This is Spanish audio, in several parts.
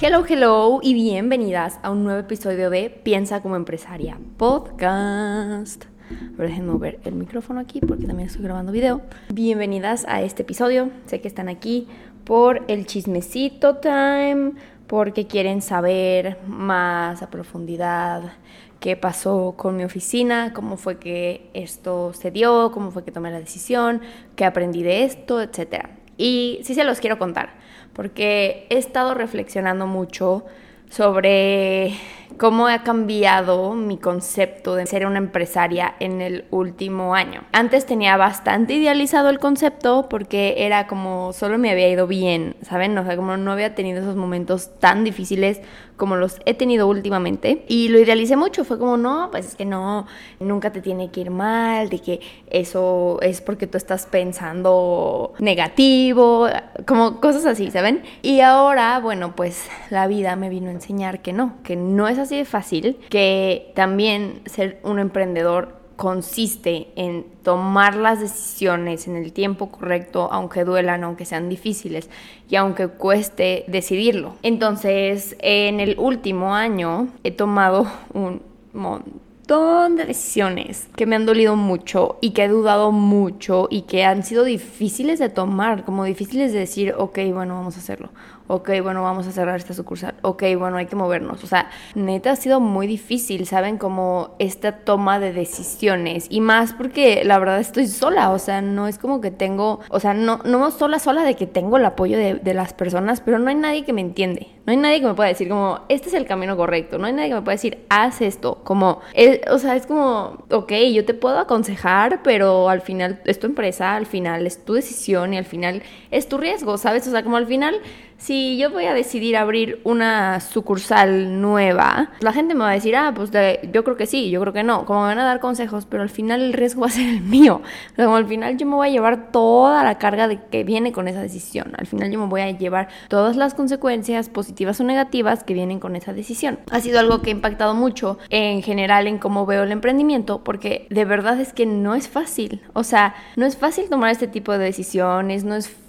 Hello, hello y bienvenidas a un nuevo episodio de Piensa como empresaria podcast. Pero déjenme mover el micrófono aquí porque también estoy grabando video. Bienvenidas a este episodio. Sé que están aquí por el chismecito time, porque quieren saber más a profundidad qué pasó con mi oficina, cómo fue que esto se dio, cómo fue que tomé la decisión, qué aprendí de esto, etc. Y sí se los quiero contar porque he estado reflexionando mucho sobre cómo ha cambiado mi concepto de ser una empresaria en el último año. Antes tenía bastante idealizado el concepto porque era como solo me había ido bien, ¿saben? O sea, como no había tenido esos momentos tan difíciles como los he tenido últimamente. Y lo idealicé mucho, fue como, no, pues es que no, nunca te tiene que ir mal, de que eso es porque tú estás pensando negativo, como cosas así, ¿saben? Y ahora, bueno, pues la vida me vino a enseñar que no, que no es así de fácil, que también ser un emprendedor consiste en tomar las decisiones en el tiempo correcto, aunque duelan, aunque sean difíciles y aunque cueste decidirlo. Entonces, en el último año he tomado un montón de decisiones que me han dolido mucho y que he dudado mucho y que han sido difíciles de tomar, como difíciles de decir, ok, bueno, vamos a hacerlo ok, bueno, vamos a cerrar esta sucursal, ok, bueno, hay que movernos. O sea, neta ha sido muy difícil, ¿saben? Como esta toma de decisiones y más porque la verdad estoy sola, o sea, no es como que tengo, o sea, no, no sola, sola de que tengo el apoyo de, de las personas, pero no hay nadie que me entiende, no hay nadie que me pueda decir como, este es el camino correcto, no hay nadie que me pueda decir, haz esto, como, o sea, es como, ok, yo te puedo aconsejar, pero al final es tu empresa, al final es tu decisión y al final es tu riesgo, ¿sabes? O sea, como al final si yo voy a decidir abrir una sucursal nueva, la gente me va a decir, ah, pues yo creo que sí, yo creo que no, como me van a dar consejos, pero al final el riesgo va a ser el mío. como al final yo me voy a llevar toda la carga de que viene con esa decisión. Al final yo me voy a llevar todas las consecuencias positivas o negativas que vienen con esa decisión. Ha sido algo que ha impactado mucho en general en cómo veo el emprendimiento, porque de verdad es que no es fácil. O sea, no es fácil tomar este tipo de decisiones, no es fácil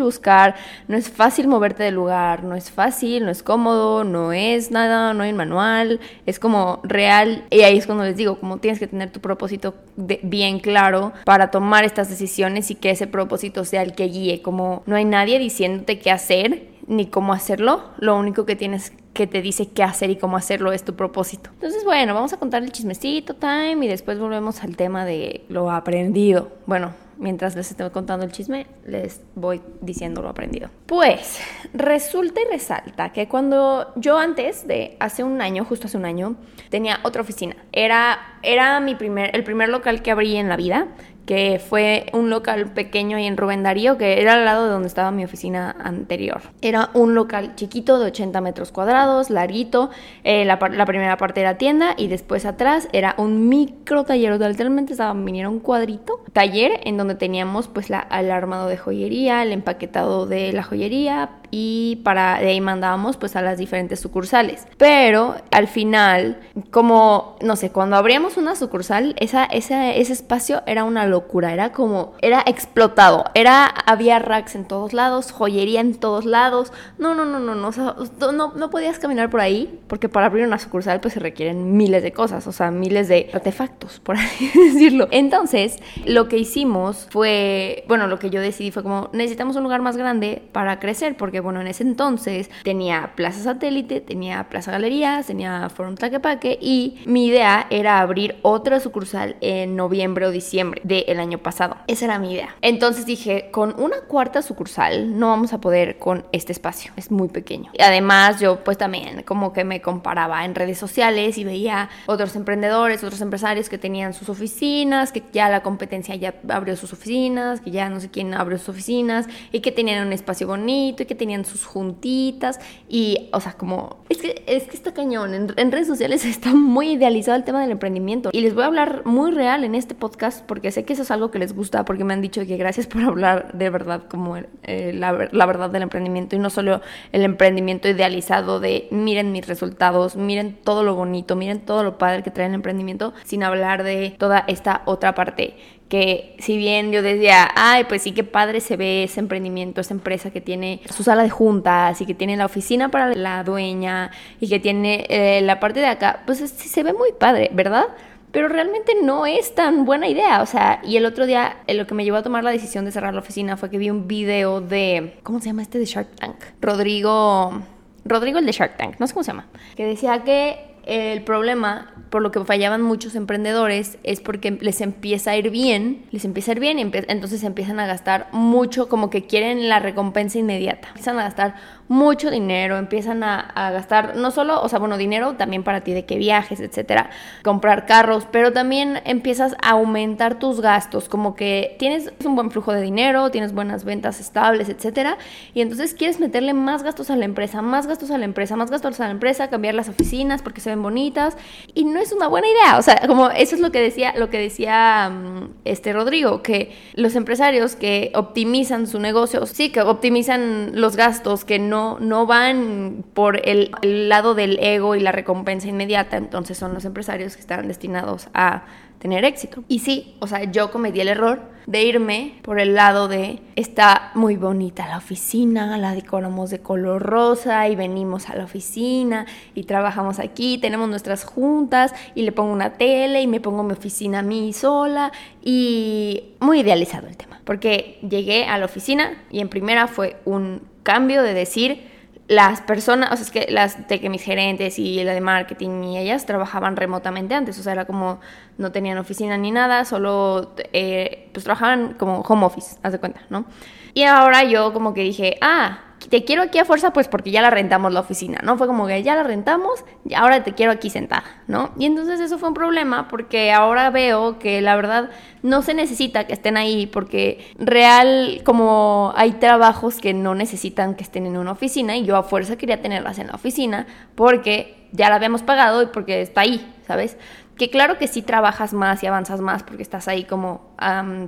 buscar, no es fácil moverte del lugar, no es fácil, no es cómodo, no es nada, no hay manual, es como real. Y ahí es cuando les digo, como tienes que tener tu propósito bien claro para tomar estas decisiones y que ese propósito sea el que guíe, como no hay nadie diciéndote qué hacer ni cómo hacerlo, lo único que tienes que te dice qué hacer y cómo hacerlo es tu propósito. Entonces, bueno, vamos a contar el chismecito time y después volvemos al tema de lo aprendido. Bueno, mientras les estoy contando el chisme, les voy diciendo lo aprendido. Pues resulta y resalta que cuando yo antes de hace un año, justo hace un año, tenía otra oficina. Era, era mi primer, el primer local que abrí en la vida que fue un local pequeño ahí en Rubén Darío, que era al lado de donde estaba mi oficina anterior. Era un local chiquito de 80 metros cuadrados, larguito. Eh, la, primera parte era tienda y después atrás era un micro taller, literalmente estaba, viniera un cuadrito, taller en donde teníamos pues la, el armado de joyería, el empaquetado de la joyería, y para de ahí mandábamos pues a las diferentes sucursales. Pero al final, como, no sé, cuando abríamos una sucursal, esa, ese espacio era una locura, era como, era explotado, era, había racks en todos lados, joyería en todos lados, no, no, no, no, no, no, no podías caminar por ahí, porque para abrir una sucursal pues se requieren miles de cosas, o sea, miles de artefactos, por así decirlo. Entonces, lo que hicimos fue, bueno, lo que yo decidí fue como, necesitamos un lugar más grande para crecer, porque bueno, en ese entonces tenía Plaza Satélite, tenía Plaza Galerías, tenía Forum Taquepaque y mi idea era abrir otra sucursal en noviembre o diciembre del año pasado. Esa era mi idea. Entonces dije, con una cuarta sucursal no vamos a poder con este espacio, es muy pequeño. Y además yo pues también como que me comparaba en redes sociales y veía otros emprendedores, otros empresarios que tenían sus oficinas, que ya la competencia ya abrió sus oficinas, que ya no sé quién abrió sus oficinas y que tenían un espacio bonito y que tenían sus juntitas y, o sea, como, es que, es que está cañón, en, redes sociales está muy idealizado el tema del emprendimiento y les voy a hablar muy real en este podcast porque sé que eso es algo que les gusta, porque me han dicho que gracias por hablar de verdad como eh, la, la verdad del emprendimiento y no solo el emprendimiento idealizado de miren mis resultados, miren todo lo bonito, miren todo lo padre que trae el emprendimiento, sin hablar de toda esta otra parte que si bien yo decía, ay, pues sí, qué padre se ve ese emprendimiento, esa empresa que tiene su de juntas y que tiene la oficina para la dueña y que tiene eh, la parte de acá, pues sí se ve muy padre, ¿verdad? Pero realmente no es tan buena idea, o sea, y el otro día eh, lo que me llevó a tomar la decisión de cerrar la oficina fue que vi un video de, ¿cómo se llama este de Shark Tank? Rodrigo, Rodrigo el de Shark Tank, no sé cómo se llama, que decía que el problema por lo que fallaban muchos emprendedores es porque les empieza a ir bien, les empieza a ir bien y entonces empiezan a gastar mucho, como que quieren la recompensa inmediata. Empiezan a gastar mucho dinero, empiezan a, gastar no solo, o sea, bueno, dinero también para ti de que viajes, etcétera, comprar carros, pero también empiezas a aumentar tus gastos, como que tienes un buen flujo de dinero, tienes buenas ventas estables, etcétera, y entonces quieres meterle más gastos a la empresa, más gastos a la empresa, más gastos a la empresa, cambiar las oficinas porque se ven bonitas y no es una buena idea, o sea, como eso es lo que decía, lo que decía mm, este Rodrigo, que los empresarios que optimizan su negocio, sí, que optimizan los gastos, que no no, van por el, lado del ego y la recompensa inmediata, entonces son los empresarios que están destinados a tener éxito. Y sí, o sea, yo cometí el error de irme por el lado de está muy bonita la oficina, la decoramos de color rosa y venimos a la oficina y trabajamos aquí, tenemos nuestras juntas y le pongo una tele y me pongo mi oficina a mí sola y muy idealizado el tema, porque llegué a la oficina y en primera fue un cambio de decir las personas, o sea, es que las de que mis gerentes y la de marketing y ellas trabajaban remotamente antes, o sea, era como no tenían oficina ni nada, solo eh, pues trabajaban como home office, haz de cuenta, ¿no? Y ahora yo como que dije, ah, te quiero aquí a fuerza, pues porque ya la rentamos la oficina, ¿no? Fue como que ya la rentamos, y ahora te quiero aquí sentada, ¿no? Y entonces eso fue un problema porque ahora veo que la verdad no se necesita que estén ahí porque real como hay trabajos que no necesitan que estén en una oficina y yo a fuerza quería tenerlas en la oficina porque ya la habíamos pagado y porque está ahí, ¿sabes? que claro que sí trabajas más y avanzas más porque estás ahí como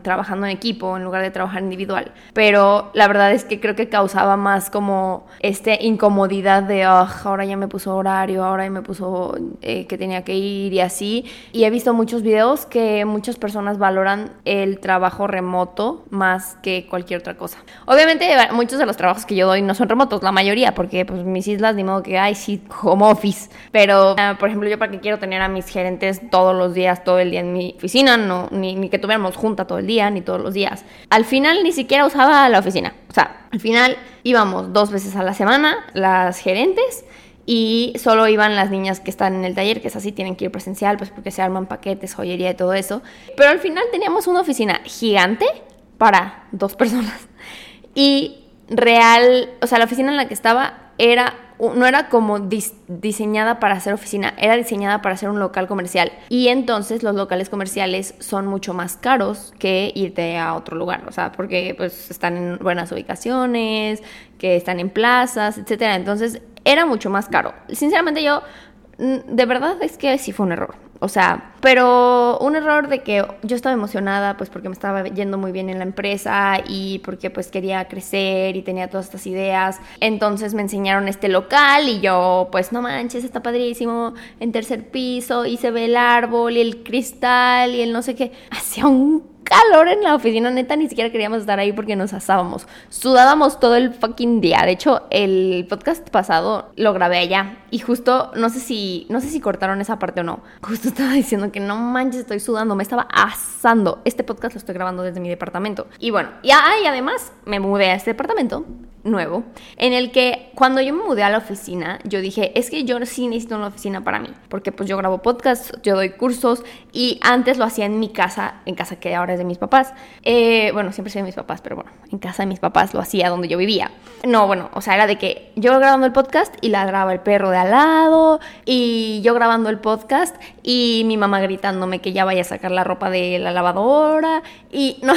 trabajando en equipo en lugar de trabajar individual, pero la verdad es que creo que causaba más como este incomodidad de ahora ya me puso horario, ahora ya me puso eh, que tenía que ir y así. Y he visto muchos videos que muchas personas valoran el trabajo remoto más que cualquier otra cosa. Obviamente muchos de los trabajos que yo doy no son remotos, la mayoría, porque pues mis islas ni modo que hay sí home office, pero ah, por ejemplo yo para qué quiero tener a mis gerentes todos los días, todo el día en mi oficina, no, ni, que tuviéramos junta todo el día, ni todos los días. Al final ni siquiera usaba la oficina. O sea, al final íbamos dos veces a la semana las gerentes y solo iban las niñas que están en el taller, que es así, tienen que ir presencial, pues porque se arman paquetes, joyería y todo eso. Pero al final teníamos una oficina gigante para dos personas. Y real, o sea, la oficina en la que estaba era no era como diseñada para ser oficina, era diseñada para ser un local comercial. Y entonces los locales comerciales son mucho más caros que irte a otro lugar, o sea, porque pues están en buenas ubicaciones, que están en plazas, etcétera. Entonces era mucho más caro. Sinceramente yo de verdad es que sí fue un error. O sea, pero un error de que yo estaba emocionada, pues porque me estaba yendo muy bien en la empresa y porque pues quería crecer y tenía todas estas ideas. Entonces me enseñaron este local y yo, pues no manches, está padrísimo, en tercer piso y se ve el árbol y el cristal y el no sé qué. Hacía un calor en la oficina, neta, ni siquiera queríamos estar ahí porque nos asábamos. Sudábamos todo el fucking día. De hecho, el podcast pasado lo grabé allá y justo, no sé si, no sé si cortaron esa parte o no. Justo estaba diciendo que no manches, estoy sudando, me estaba asando. Este podcast lo estoy grabando desde mi departamento. Y bueno, y, y además me mudé a este departamento nuevo, en el que cuando yo me mudé a la oficina, yo dije, es que yo sí necesito una oficina para mí, porque pues yo grabo podcasts, yo doy cursos y antes lo hacía en mi casa, en casa que ahora es de mis papás. Eh, bueno, siempre soy de mis papás, pero bueno, en casa de mis papás lo hacía donde yo vivía. No, bueno, o sea, era de que yo grabando el podcast y la graba el perro de al lado y yo grabando el podcast y mi mamá gritándome que ya vaya a sacar la ropa de la lavadora y no,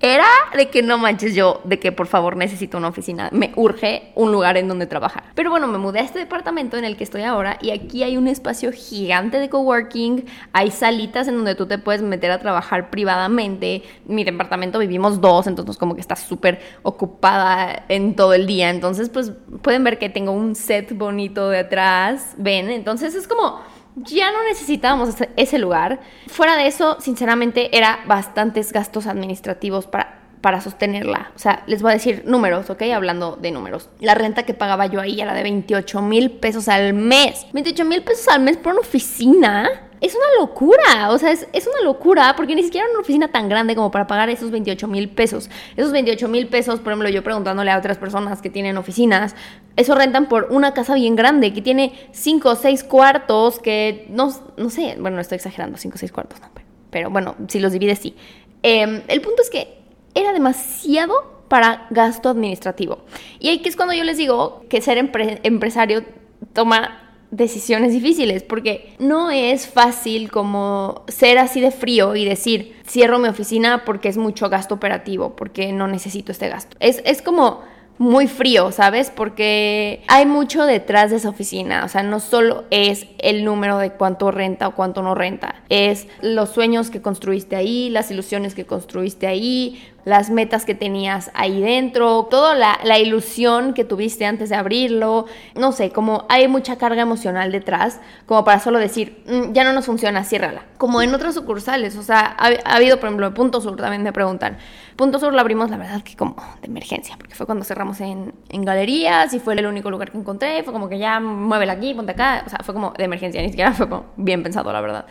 era de que no manches yo, de que por favor necesito una oficina, me urge un lugar en donde trabajar. Pero bueno, me mudé a este departamento en el que estoy ahora y aquí hay un espacio gigante de coworking, hay salitas en donde tú te puedes meter a trabajar privadamente. Mi departamento vivimos dos, entonces como que está súper ocupada en todo el día. Entonces pues pueden ver que tengo un set bonito de atrás, ven, entonces es como ya no necesitábamos ese lugar. Fuera de eso, sinceramente, era bastantes gastos administrativos para, para sostenerla. O sea, les voy a decir números, ¿ok? Hablando de números. La renta que pagaba yo ahí era de 28 mil pesos al mes. 28 mil pesos al mes por una oficina es una locura, o sea, es, una locura porque ni siquiera una oficina tan grande como para pagar esos 28 mil pesos. Esos 28 mil pesos, por ejemplo, yo preguntándole a otras personas que tienen oficinas, eso rentan por una casa bien grande que tiene 5 o 6 cuartos, que no, no sé, bueno, no estoy exagerando, 5 o 6 cuartos, no, pero, bueno, si los divides, sí. Em, el punto es que era demasiado para gasto administrativo. Y ahí que es cuando yo les digo que ser empresario toma decisiones difíciles, porque no es fácil como ser así de frío y decir, cierro mi oficina porque es mucho gasto operativo, porque no necesito este gasto. Es, es como muy frío, ¿sabes? Porque hay mucho detrás de esa oficina. O sea, no solo es el número de cuánto renta o cuánto no renta. Es los sueños que construiste ahí, las ilusiones que construiste ahí, las metas que tenías ahí dentro, toda la, ilusión que tuviste antes de abrirlo, no sé, como hay mucha carga emocional detrás, como para solo decir, mm, ya no nos funciona, ciérrala. Como en otras sucursales, o sea, ha, habido, por ejemplo, Punto Sur, también me preguntan. Punto Sur lo abrimos, la verdad, que como de emergencia, porque fue cuando cerramos en, en galerías y fue el único lugar que encontré, fue como que ya muévela aquí, ponte acá, o sea, fue como de emergencia, ni siquiera fue bien pensado, la verdad.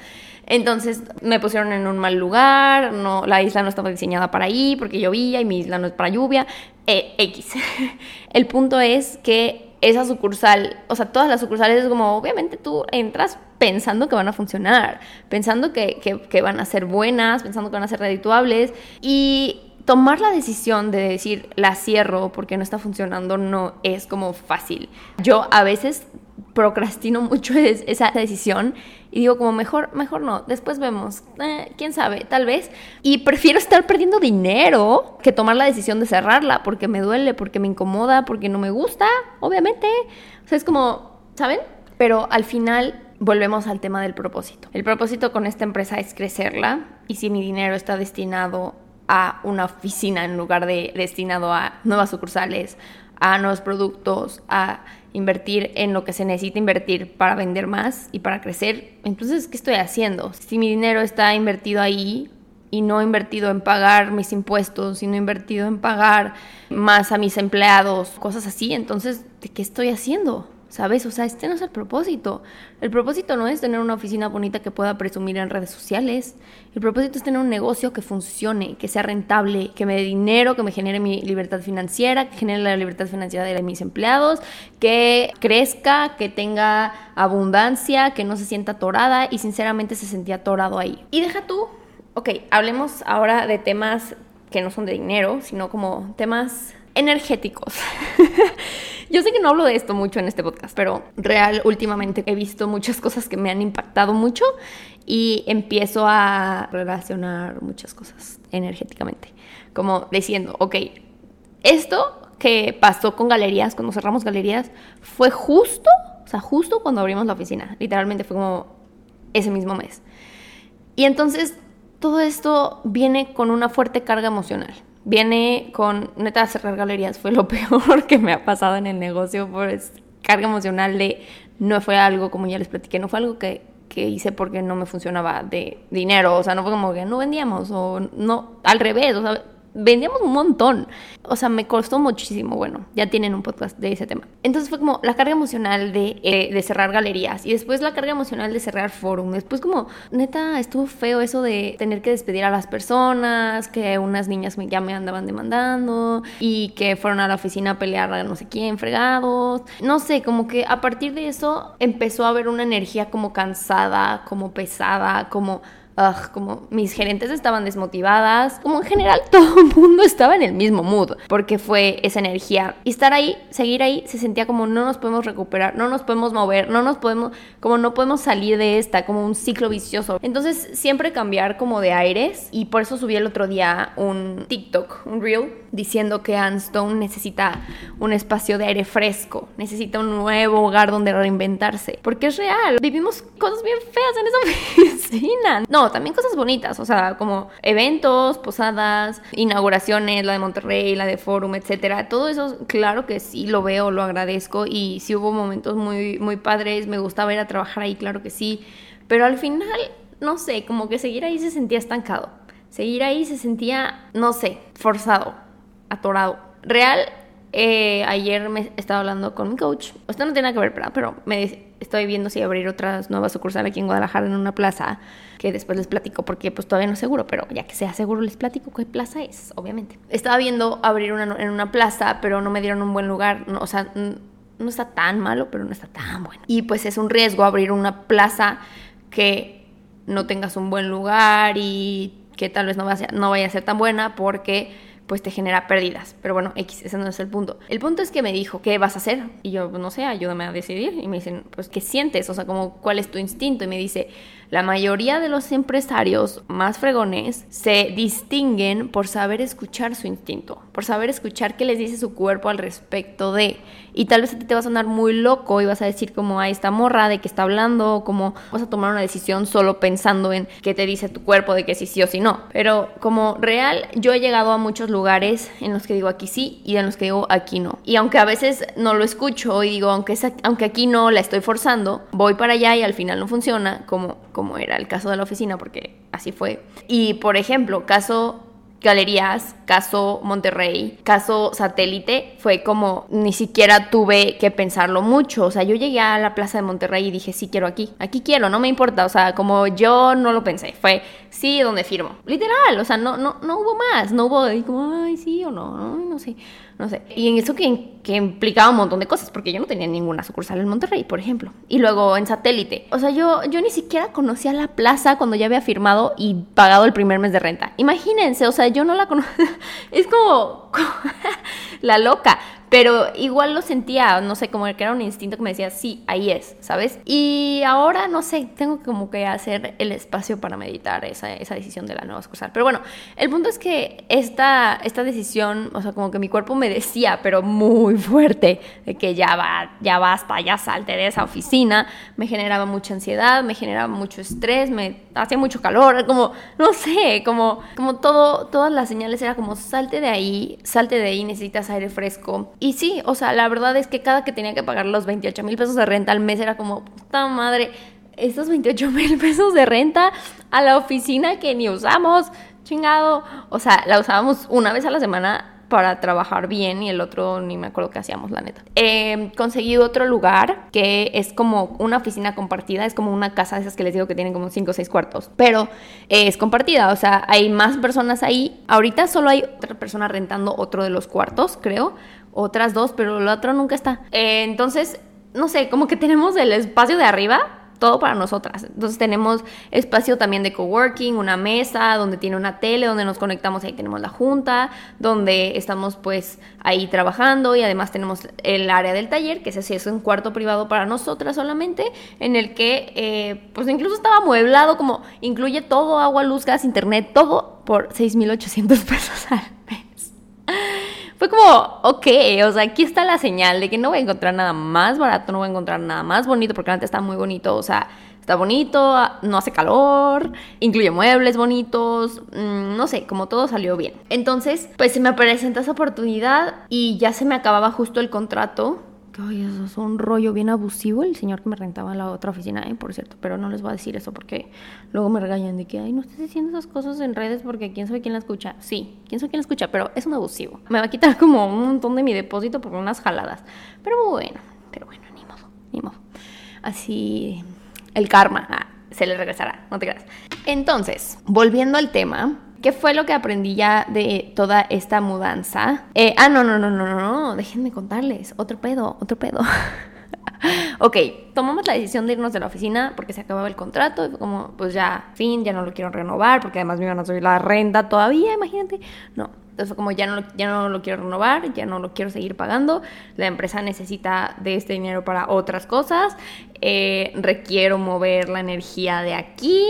Entonces me pusieron en un mal lugar, no, la isla no estaba diseñada para ahí porque llovía y mi isla no es para lluvia, eh, X. El punto es que esa sucursal, o sea, todas las sucursales es como, obviamente tú entras pensando que van a funcionar, pensando que, que van a ser buenas, pensando que van a ser redituables y tomar la decisión de decir la cierro porque no está funcionando no es como fácil. Yo a veces procrastino mucho esa decisión y digo como mejor, mejor no, después vemos, eh, quién sabe, tal vez. Y prefiero estar perdiendo dinero que tomar la decisión de cerrarla porque me duele, porque me incomoda, porque no me gusta, obviamente. O sea, es como, ¿saben? Pero al final volvemos al tema del propósito. El propósito con esta empresa es crecerla y si mi dinero está destinado a una oficina en lugar de destinado a nuevas sucursales, a nuevos productos, a invertir en lo que se necesita invertir para vender más y para crecer, entonces, ¿qué estoy haciendo? Si mi dinero está invertido ahí y no invertido en pagar mis impuestos, y no invertido en pagar más a mis empleados, cosas así, entonces, ¿de qué estoy haciendo? ¿Sabes? O sea, este no es el propósito. El propósito no es tener una oficina bonita que pueda presumir en redes sociales. El propósito es tener un negocio que funcione, que sea rentable, que me dé dinero, que me genere mi libertad financiera, que genere la libertad financiera de mis empleados, que crezca, que tenga abundancia, que no se sienta atorada y sinceramente se sentía atorado ahí. Y deja tú, ok, hablemos ahora de temas que no son de dinero, sino como temas energéticos. Yo sé que no hablo de esto mucho en este podcast, pero real, últimamente he visto muchas cosas que me han impactado mucho y empiezo a relacionar muchas cosas energéticamente. Como diciendo, ok, esto que pasó con galerías, cuando cerramos galerías, fue justo, o sea, justo cuando abrimos la oficina. Literalmente fue como ese mismo mes. Y entonces todo esto viene con una fuerte carga emocional viene con, neta, cerrar galerías fue lo peor que me ha pasado en el negocio por carga emocional de, no fue algo, como ya les platiqué, no fue algo que, que hice porque no me funcionaba de dinero, o sea, no fue como que no vendíamos, o no, al revés, o sea, vendíamos un montón. O sea, me costó muchísimo. Bueno, ya tienen un podcast de ese tema. Entonces fue como la carga emocional de, eh, de cerrar galerías y después la carga emocional de cerrar forum. Después como, neta, estuvo feo eso de tener que despedir a las personas, que unas niñas ya me andaban demandando y que fueron a la oficina a pelear a no sé quién, fregados. No sé, como que a partir de eso empezó a haber una energía como cansada, como pesada, como como mis gerentes estaban desmotivadas, como en general todo el mundo estaba en el mismo mood, porque fue esa energía. Y estar ahí, seguir ahí, se sentía como no nos podemos recuperar, no nos podemos mover, no nos podemos, como no podemos salir de esta, como un ciclo vicioso. Entonces siempre cambiar como de aires y por eso subí el otro día un TikTok, un reel, diciendo que Anstone necesita un espacio de aire fresco, necesita un nuevo hogar donde reinventarse, porque es real, vivimos cosas bien feas en esa oficina. No, también cosas bonitas, o sea, como eventos, posadas, inauguraciones, la de Monterrey, la de Forum, etcétera. Todo eso, claro que sí lo veo, lo agradezco y si hubo momentos muy, muy padres, me gustaba ir a trabajar ahí, claro que sí, pero al final, no sé, como que seguir ahí se sentía estancado. Seguir ahí se sentía, no sé, forzado, atorado. Real, eh, ayer me estaba hablando con mi coach. Esto no tiene que ver, pero me estoy viendo si abrir otras nuevas sucursales aquí en Guadalajara en una plaza que después les platico porque pues todavía no es seguro, pero ya que sea seguro les platico qué plaza es, obviamente. Estaba viendo abrir una en una plaza, pero no me dieron un buen lugar, o sea, no está tan malo, pero no está tan bueno. Y pues es un riesgo abrir una plaza que no tengas un buen lugar y que tal vez no vaya, no vaya a ser tan buena porque pues te genera pérdidas. Pero bueno, X, ese no es el punto. El punto es que me dijo, ¿qué vas a hacer? Y yo, no sé, ayúdame a decidir. Y me dicen, pues, ¿qué sientes? O sea, como, ¿cuál es tu instinto? Y me dice, la mayoría de los empresarios más fregones se distinguen por saber escuchar su instinto, por saber escuchar qué les dice su cuerpo al respecto de. Y tal vez a ti te va a sonar muy loco y vas a decir como, a esta morra de que está hablando, o como vas a tomar una decisión solo pensando en qué te dice tu cuerpo de que sí sí o sí no. Pero como real, yo he llegado a muchos lugares en los que digo aquí sí y en los que digo aquí no. Y aunque a veces no lo escucho y digo, aunque, aunque aquí no la estoy forzando, voy para allá y al final no funciona, como como era el caso de la oficina, porque así fue. Y por ejemplo, caso Galerías, caso Monterrey, caso Satélite, fue como ni siquiera tuve que pensarlo mucho. O sea, yo llegué a la plaza de Monterrey y dije, sí quiero aquí, aquí quiero, no me importa. O sea, como yo no lo pensé, fue sí, donde firmo. Literal, o sea, no, no, no hubo más, no hubo como, ay, sí o no, no, no sé no sé. Y en eso que, implicaba un montón de cosas, porque yo no tenía ninguna sucursal en Monterrey, por ejemplo. Y luego en satélite. O sea, yo, yo ni siquiera conocía la plaza cuando ya había firmado y pagado el primer mes de renta. Imagínense, o sea, yo no la conocía. es como la loca. Pero igual lo sentía, no sé, como que era un instinto que me decía, sí, ahí es, ¿sabes? Y ahora, no sé, tengo como que hacer el espacio para meditar esa, esa decisión de la nueva sucursal. Pero bueno, el punto es que esta, esta decisión, o sea, como que mi cuerpo me decía, pero muy fuerte, de que ya va, ya basta, ya salte de esa oficina, me generaba mucha ansiedad, me generaba mucho estrés, me hacía mucho calor, como, no sé, como, como todo, todas las señales era como, salte de ahí, salte de ahí, necesitas aire fresco y sí, o sea, la verdad es que cada que tenía que pagar los 28 mil pesos de renta al mes era como, puta madre, estos 28 mil pesos de renta a la oficina que ni usamos, chingado. O sea, la usábamos una vez a la semana para trabajar bien y el otro ni me acuerdo qué hacíamos, la neta. He conseguido otro lugar que es como una oficina compartida, es como una casa de esas que les digo que tienen como 5 o 6 cuartos, pero es compartida, o sea, hay más personas ahí. Ahorita solo hay otra persona rentando otro de los cuartos, creo, otras dos, pero el otro nunca está. Eh, entonces, no sé, como que tenemos el espacio de arriba todo para nosotras. Entonces tenemos espacio también de coworking, una mesa donde tiene una tele, donde nos conectamos, ahí tenemos la junta, donde estamos pues ahí trabajando y además tenemos el área del taller, que es así, es un cuarto privado para nosotras solamente, en el que eh, pues incluso estaba amueblado, como incluye todo, agua, luz, gas, internet, todo por 6.800 pesos al mes fue como, ok, o sea, aquí está la señal de que no voy a encontrar nada más barato, no voy a encontrar nada más bonito, porque antes está muy bonito, o sea, está bonito, no hace calor, incluye muebles bonitos, mm, no sé, como todo salió bien. Entonces, pues se me presenta esa oportunidad y ya se me acababa justo el contrato Ay, eso es un rollo bien abusivo el señor que me rentaba en la otra oficina, ¿eh? por cierto, pero no les voy a decir eso porque luego me regañan de que, ay, no estés diciendo esas cosas en redes porque quién sabe quién la escucha. Sí, quién sabe quién la escucha, pero es un abusivo. Me va a quitar como un montón de mi depósito por unas jaladas. Pero bueno, pero bueno, ni modo, ni modo. Así, el karma ah, se le regresará, no te creas. Entonces, volviendo al tema, ¿Qué fue lo que aprendí ya de toda esta mudanza? Eh, ah, no, no, no, no, no, no, déjenme contarles. Otro pedo, otro pedo. ok, tomamos la decisión de irnos de la oficina porque se acababa el contrato como, pues ya, fin, ya no lo quiero renovar porque además me iban a subir la renta todavía, imagínate. No, entonces como ya no, ya no lo quiero renovar, ya no lo quiero seguir pagando, la empresa necesita de este dinero para otras cosas, eh, requiero mover la energía de aquí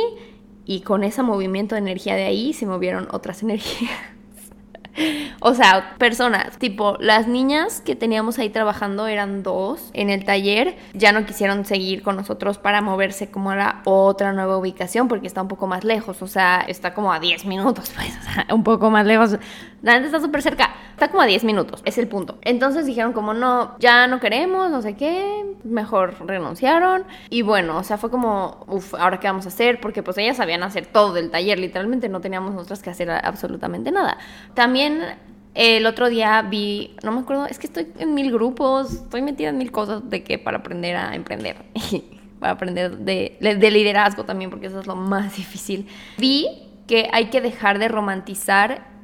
y con ese movimiento de energía de ahí se movieron otras energías. O sea, personas, tipo, las niñas que teníamos ahí trabajando eran dos en el taller, ya no quisieron seguir con nosotros para moverse como a la otra nueva ubicación porque está un poco más lejos, o sea, está como a 10 minutos, pues, o sea, un poco más lejos. La gente está súper cerca, está como a 10 minutos, es el punto. Entonces dijeron como no, ya no queremos, no sé qué, mejor renunciaron. Y bueno, o sea, fue como, uff, ahora qué vamos a hacer, porque pues ellas sabían hacer todo del taller, literalmente no teníamos nosotras que hacer absolutamente nada. También el otro día vi, no me acuerdo, es que estoy en mil grupos, estoy metida en mil cosas de que para aprender a emprender. para aprender de, de liderazgo también, porque eso es lo más difícil. Vi que hay que dejar de romantizar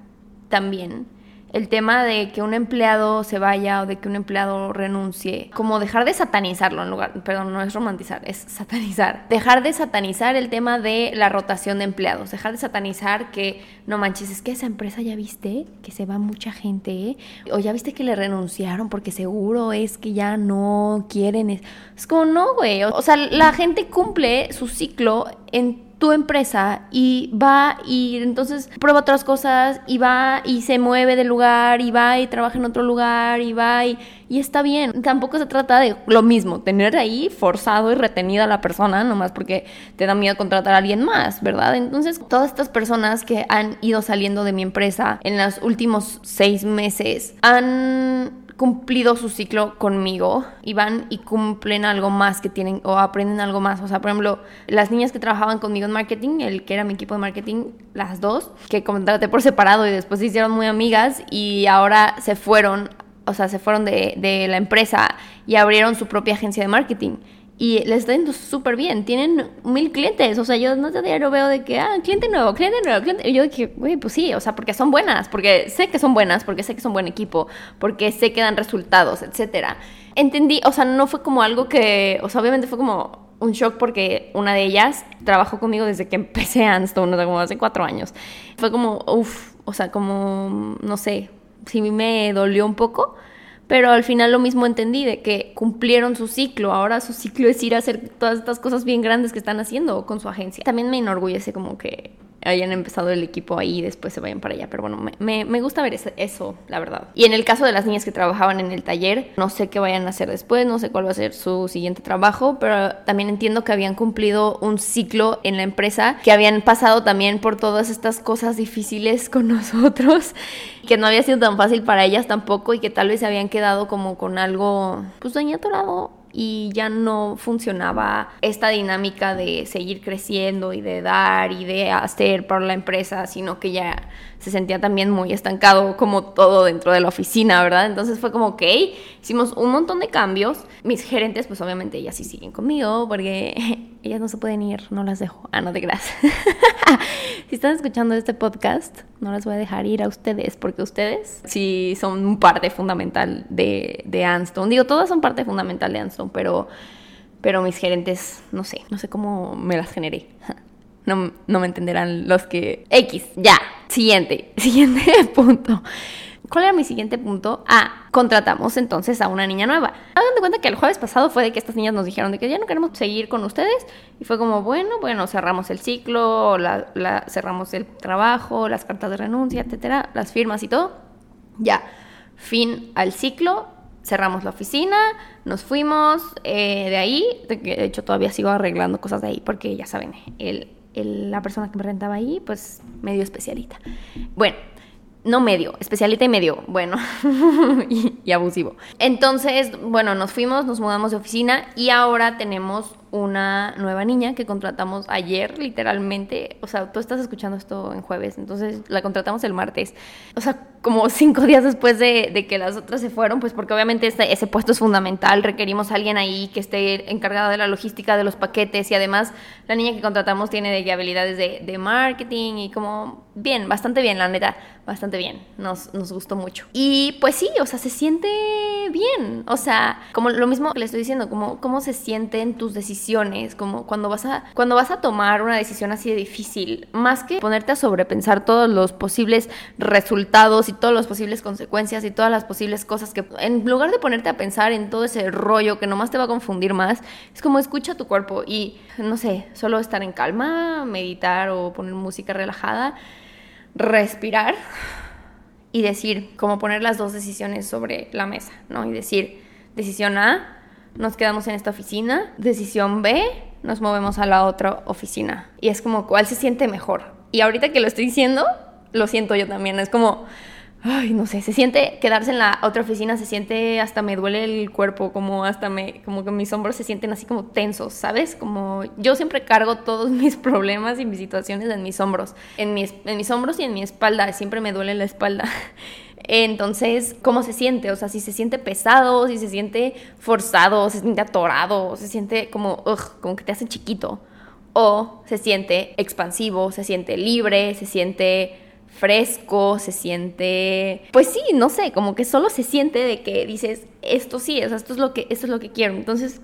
también el tema de que un empleado se vaya o de que un empleado renuncie, como dejar de satanizarlo en lugar, perdón, no es romantizar, es satanizar. Dejar de satanizar el tema de la rotación de empleados, dejar de satanizar que no manches, es que esa empresa ya viste que se va mucha gente, o ya viste que le renunciaron porque seguro es que ya no quieren. Es, como no, güey, o sea, la gente cumple su ciclo en tu empresa y va y entonces prueba otras cosas y va y se mueve del lugar y va y trabaja en otro lugar y va y, y está bien. Tampoco se trata de lo mismo, tener ahí forzado y retenida a la persona nomás porque te da miedo contratar a alguien más, ¿verdad? Entonces todas estas personas que han ido saliendo de mi empresa en los últimos seis meses han cumplido su ciclo conmigo y van y cumplen algo más que tienen o aprenden algo más. O sea, por ejemplo, las niñas que trabajaban conmigo en marketing, el que era mi equipo de marketing, las dos, que contraté por separado y después se hicieron muy amigas y ahora se fueron, o sea, se fueron de, de la empresa y abrieron su propia agencia de marketing y les está yendo súper bien. Tienen mil clientes. O sea, yo no te diario veo de que, ah, cliente nuevo, cliente nuevo, cliente. Y yo dije, güey, pues sí, o sea, porque son buenas, porque sé que son buenas, porque sé que son buen equipo, porque sé que dan resultados, etcétera. Entendí, o sea, no fue como algo que, o sea, obviamente fue como un shock porque una de ellas trabajó conmigo desde que empecé Anstone, o sea, como hace cuatro años. Fue como, uff, o sea, como, no sé, sí me dolió un poco pero al final lo mismo entendí, de que cumplieron su ciclo, ahora su ciclo es ir a hacer todas estas cosas bien grandes que están haciendo con su agencia. También me enorgullece como que hayan empezado el equipo ahí y después se vayan para allá. Pero bueno, me, me, gusta ver eso, la verdad. Y en el caso de las niñas que trabajaban en el taller, no sé qué vayan a hacer después, no sé cuál va a ser su siguiente trabajo, pero también entiendo que habían cumplido un ciclo en la empresa, que habían pasado también por todas estas cosas difíciles con nosotros, que no había sido tan fácil para ellas tampoco y que tal vez se habían quedado como con algo, pues dañado y ya no funcionaba esta dinámica de seguir creciendo y de dar y de hacer para la empresa, sino que ya se sentía también muy estancado como todo dentro de la oficina, ¿verdad? Entonces fue como, ok, hicimos un montón de cambios. Mis gerentes, pues obviamente ellas sí siguen conmigo porque ellas no se pueden ir, no las dejo. Ah, no te creas. si están escuchando este podcast, no las voy a dejar ir a ustedes porque ustedes sí son parte fundamental de, de Anston. Digo, todas son parte fundamental de Anston, pero, pero mis gerentes, no sé, no sé cómo me las generé. No, no me entenderán los que... X, ya. Siguiente, siguiente punto. ¿Cuál era mi siguiente punto? Ah, contratamos entonces a una niña nueva. Hagan de cuenta que el jueves pasado fue de que estas niñas nos dijeron de que ya no queremos seguir con ustedes. Y fue como, bueno, bueno, cerramos el ciclo, la, cerramos el trabajo, las cartas de renuncia, etcétera, las firmas y todo. Ya, fin al ciclo, cerramos la oficina, nos fuimos eh, de ahí. De hecho, todavía sigo arreglando cosas de ahí porque ya saben, el la persona que me rentaba ahí, pues medio especialita. Bueno, no medio, especialita y medio, bueno, y, abusivo. Entonces, bueno, nos fuimos, nos mudamos de oficina y ahora tenemos una nueva niña que contratamos ayer, literalmente. O sea, tú estás escuchando esto en jueves, entonces la contratamos el martes. O sea, como cinco días después de, que las otras se fueron, pues porque obviamente este, ese puesto es fundamental. Requerimos a alguien ahí que esté encargada de la logística de los paquetes y además la niña que contratamos tiene de habilidades de, marketing y como bien, bastante bien, la neta, bastante bien. Nos, nos gustó mucho. Y pues sí, o sea, se siente bien. O sea, como lo mismo que le estoy diciendo, como cómo se sienten tus decisiones, como cuando vas a cuando vas a tomar una decisión así de difícil, más que ponerte a sobrepensar todos los posibles resultados y todas las posibles consecuencias y todas las posibles cosas que en lugar de ponerte a pensar en todo ese rollo que nomás te va a confundir más, es como escucha tu cuerpo y no sé, solo estar en calma, meditar o poner música relajada, respirar y decir, como poner las dos decisiones sobre la mesa, ¿no? Y decir, decisión A, nos quedamos en esta oficina, decisión B, nos movemos a la otra oficina. Y es como, ¿cuál se siente mejor? Y ahorita que lo estoy diciendo, lo siento yo también, es como ay, no sé, se siente quedarse en la otra oficina, se siente hasta me duele el cuerpo, como hasta me, como que mis hombros se sienten así como tensos, ¿sabes? Como yo siempre cargo todos mis problemas y mis situaciones en mis hombros, en mis, en mis hombros y en mi espalda, siempre me duele la espalda. Entonces, ¿cómo se siente? O sea, si se siente pesado, si se siente forzado, se siente atorado, se siente como, ugh, como que te hace chiquito. O se siente expansivo, se siente libre, se siente fresco, se siente, pues sí, no sé, como que solo se siente de que dices, esto sí, o sea, esto es lo que, esto es lo que quiero. Entonces,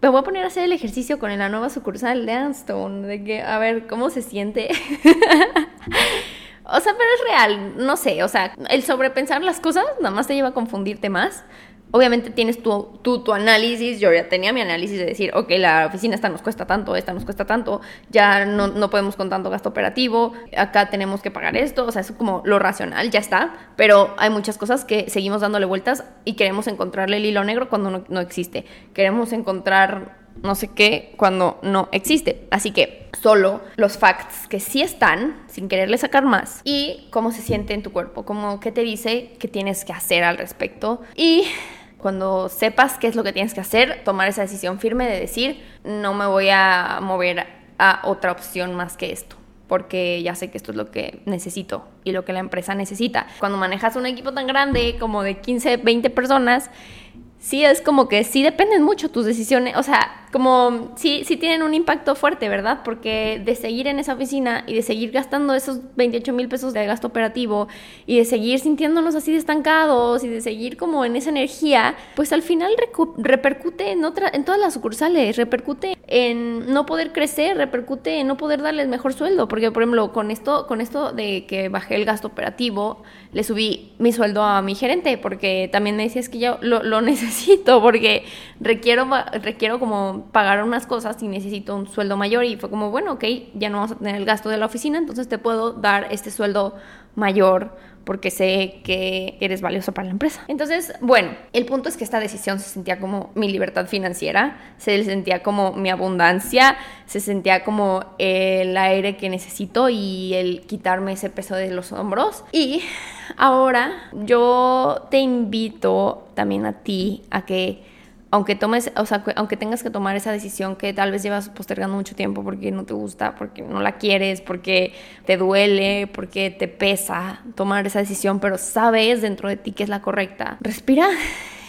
me voy a poner a hacer el ejercicio con la nueva sucursal de Anstone, de que, a ver, ¿cómo se siente? o sea, pero es real, no sé, o sea, el sobrepensar las cosas nada más te lleva a confundirte más obviamente tienes tu, tu, análisis, yo ya tenía mi análisis de decir, ok, la oficina esta nos cuesta tanto, esta nos cuesta tanto, ya no, no, podemos con tanto gasto operativo, acá tenemos que pagar esto, o sea, es como lo racional, ya está, pero hay muchas cosas que seguimos dándole vueltas y queremos encontrarle el hilo negro cuando no, no existe, queremos encontrar no sé qué cuando no existe. Así que solo los facts que sí están, sin quererle sacar más, y cómo se siente en tu cuerpo, como qué te dice que tienes que hacer al respecto. Y cuando sepas qué es lo que tienes que hacer, tomar esa decisión firme de decir, no me voy a mover a otra opción más que esto porque ya sé que esto es lo que necesito y lo que la empresa necesita. Cuando manejas un equipo tan grande como de 15, 20 personas, sí es como que sí dependen mucho tus decisiones, o sea, como sí, sí tienen un impacto fuerte, ¿verdad? Porque de seguir en esa oficina y de seguir gastando esos 28 mil pesos de gasto operativo y de seguir sintiéndonos así estancados y de seguir como en esa energía, pues al final repercute en, otra, en todas las sucursales, repercute en no poder crecer, repercute en no poder darles mejor sueldo, porque por ejemplo, con esto, con esto de que bajé el gasto operativo, le subí mi sueldo a mi gerente, porque también me decías que yo lo, lo necesito, porque requiero, requiero como pagar unas cosas y necesito un sueldo mayor y fue como, bueno, ok, ya no vamos a tener el gasto de la oficina, entonces te puedo dar este sueldo mayor porque sé que eres valioso para la empresa. Entonces, bueno, el punto es que esta decisión se sentía como mi libertad financiera, se sentía como mi abundancia, se sentía como el aire que necesito y el quitarme ese peso de los hombros. Y ahora yo te invito también a ti a que aunque tomes, o sea, aunque tengas que tomar esa decisión que tal vez llevas postergando mucho tiempo porque no te gusta, porque no la quieres, porque te duele, porque te pesa tomar esa decisión, pero sabes dentro de ti que es la correcta, respira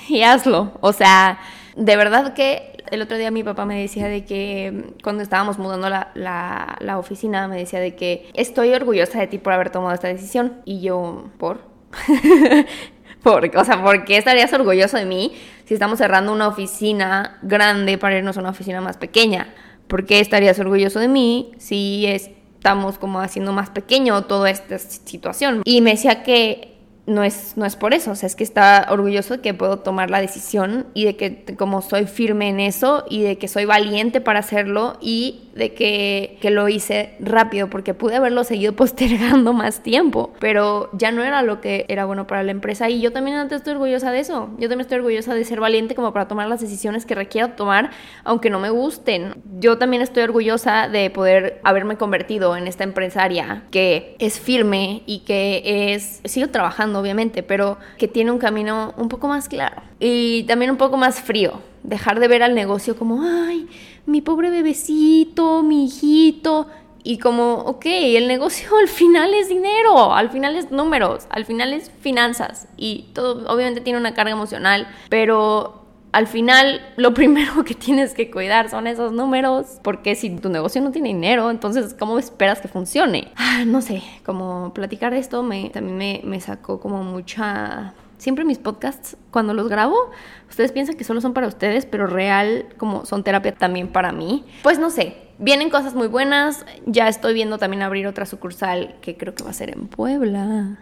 y hazlo. O sea, de verdad que el otro día mi papá me decía de que cuando estábamos mudando la, la, la oficina, me decía de que estoy orgullosa de ti por haber tomado esta decisión. Y yo, ¿por? Porque, o sea, ¿por qué estarías orgulloso de mí si estamos cerrando una oficina grande para irnos a una oficina más pequeña? ¿Por qué estarías orgulloso de mí si estamos como haciendo más pequeño toda esta situación? Y me decía que no es, no es por eso, o sea, es que está orgulloso de que puedo tomar la decisión y de que como soy firme en eso y de que soy valiente para hacerlo y de que, que, lo hice rápido porque pude haberlo seguido postergando más tiempo, pero ya no era lo que era bueno para la empresa y yo también antes estoy orgullosa de eso. Yo también estoy orgullosa de ser valiente como para tomar las decisiones que requiero tomar, aunque no me gusten. Yo también estoy orgullosa de poder haberme convertido en esta empresaria que es firme y que es, sigo trabajando obviamente, pero que tiene un camino un poco más claro y también un poco más frío. Dejar de ver al negocio como, ay, mi pobre bebecito, mi hijito. Y como, ok, el negocio al final es dinero, al final es números, al final es finanzas. Y todo obviamente tiene una carga emocional, pero al final lo primero que tienes que cuidar son esos números, porque si tu negocio no tiene dinero, entonces ¿cómo esperas que funcione? Ah, no sé, como platicar de esto me, también me, me sacó como mucha Siempre mis podcasts, cuando los grabo, ustedes piensan que solo son para ustedes, pero real, como son terapia también para mí. Pues no sé, vienen cosas muy buenas. Ya estoy viendo también abrir otra sucursal que creo que va a ser en Puebla.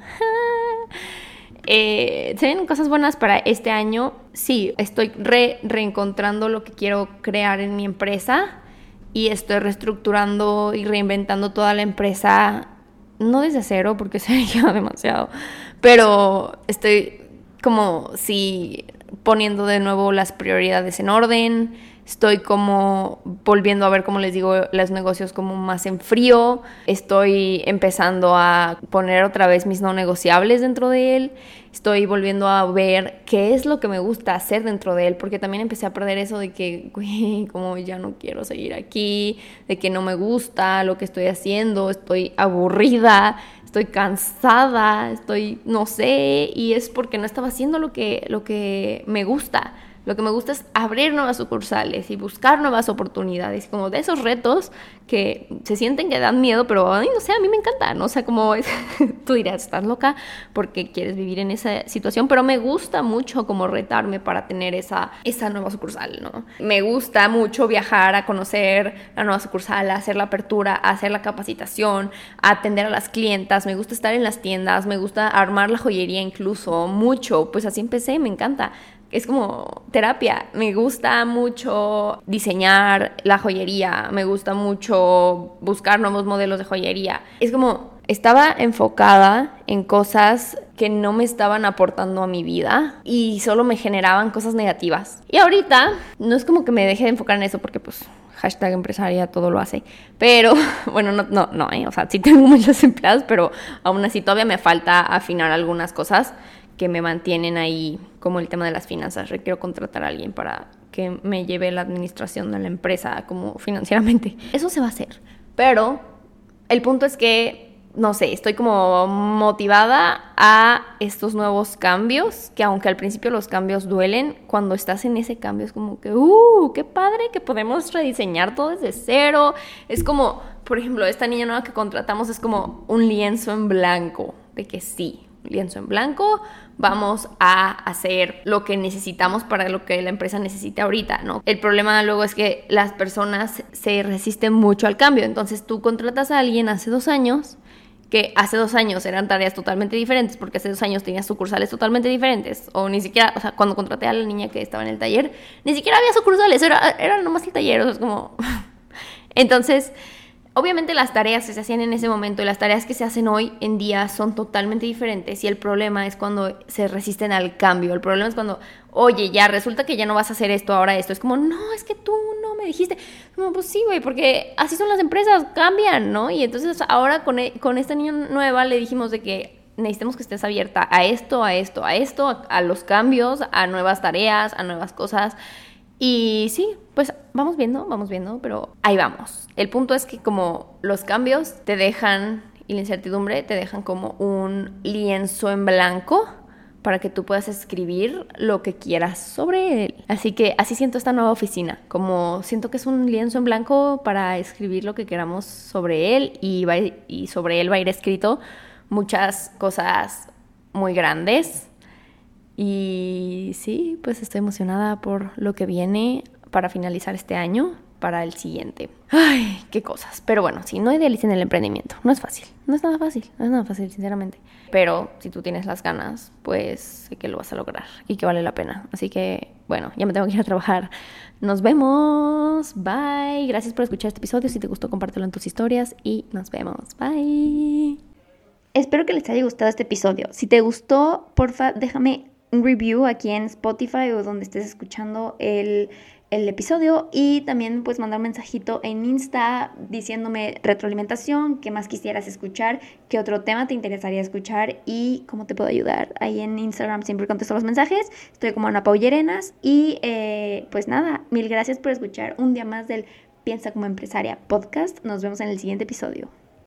eh, se vienen cosas buenas para este año. Sí, estoy re reencontrando lo que quiero crear en mi empresa y estoy reestructurando y reinventando toda la empresa, no desde cero porque se me demasiado, pero estoy como si poniendo de nuevo las prioridades en orden, estoy como volviendo a ver, como les digo, los negocios como más en frío, estoy empezando a poner otra vez mis no negociables dentro de él, estoy volviendo a ver qué es lo que me gusta hacer dentro de él, porque también empecé a perder eso de que, como ya no quiero seguir aquí, de que no me gusta lo que estoy haciendo, estoy aburrida estoy cansada, estoy, no sé, y es porque no estaba haciendo lo que, lo que me gusta. Lo que me gusta es abrir nuevas sucursales y buscar nuevas oportunidades, como de esos retos que se sienten que dan miedo, pero ay, no sé, a mí me encanta, ¿no? O sea, como tú dirás, estás loca porque quieres vivir en esa situación, pero me gusta mucho como retarme para tener esa, esa nueva sucursal, ¿no? Me gusta mucho viajar a conocer la nueva sucursal, a hacer la apertura, a hacer la capacitación, a atender a las clientas, me gusta estar en las tiendas, me gusta armar la joyería incluso, mucho, pues así empecé, me encanta es como terapia. Me gusta mucho diseñar la joyería, me gusta mucho buscar nuevos modelos de joyería. Es como estaba enfocada en cosas que no me estaban aportando a mi vida y solo me generaban cosas negativas. Y ahorita no es como que me deje de enfocar en eso porque pues hashtag empresaria todo lo hace. Pero bueno, no, no, no, ¿eh? o sea, sí tengo muchos empleados, pero aún así todavía me falta afinar algunas cosas que me mantienen ahí, como el tema de las finanzas. Requiero contratar a alguien para que me lleve la administración de la empresa como financieramente. Eso se va a hacer. Pero el punto es que, no sé, estoy como motivada a estos nuevos cambios, que aunque al principio los cambios duelen, cuando estás en ese cambio es como que, ¡uh! ¡Qué padre que podemos rediseñar todo desde cero! Es como, por ejemplo, esta niña nueva que contratamos es como un lienzo en blanco, de que sí, lienzo en blanco, vamos a hacer lo que necesitamos para lo que la empresa necesita ahorita, ¿no? El problema luego es que las personas se resisten mucho al cambio, entonces tú contratas a alguien hace dos años que hace dos años eran tareas totalmente diferentes, porque hace dos años tenías sucursales totalmente diferentes, o ni siquiera, o sea, cuando contraté a la niña que estaba en el taller, ni siquiera había sucursales, era, era nomás el taller, o sea, es como... Entonces, Obviamente las tareas que se hacían en ese momento y las tareas que se hacen hoy en día son totalmente diferentes y el problema es cuando se resisten al cambio. El problema es cuando, oye, ya resulta que ya no vas a hacer esto, ahora esto. Es como, no, es que tú no me dijiste. Como, pues sí, güey, porque así son las empresas, cambian, ¿no? Y entonces ahora con, e, con esta niña nueva le dijimos de que necesitamos que estés abierta a esto, a esto, a esto, a los cambios, a nuevas tareas, a nuevas cosas. Y sí, pues vamos viendo, vamos viendo, pero ahí vamos. El punto es que como los cambios te dejan y la incertidumbre te dejan como un lienzo en blanco para que tú puedas escribir lo que quieras sobre él. Así que así siento esta nueva oficina, como siento que es un lienzo en blanco para escribir lo que queramos sobre él y, y sobre él va a ir escrito muchas cosas muy grandes y sí, pues estoy emocionada por lo que viene para finalizar este año, para el siguiente. Ay, qué cosas. Pero bueno, sí, no idealicen el emprendimiento. No es fácil. No es nada fácil. No es nada fácil, sinceramente. Pero si tú tienes las ganas, pues sé que lo vas a lograr y que vale la pena. Así que, bueno, ya me tengo que ir a trabajar. Nos vemos. Bye. Gracias por escuchar este episodio. Si te gustó, compártelo en tus historias y nos vemos. Bye. Espero que les haya gustado este episodio. Si te gustó, porfa, déjame un review aquí en Spotify o donde estés escuchando el, el episodio y también puedes mandar un mensajito en Insta diciéndome retroalimentación, qué más quisieras escuchar, qué otro tema te interesaría escuchar y cómo te puedo ayudar. Ahí en Instagram siempre contesto los mensajes, estoy como Ana Paullerenas y eh, pues nada, mil gracias por escuchar un día más del Piensa como empresaria podcast. Nos vemos en el siguiente episodio.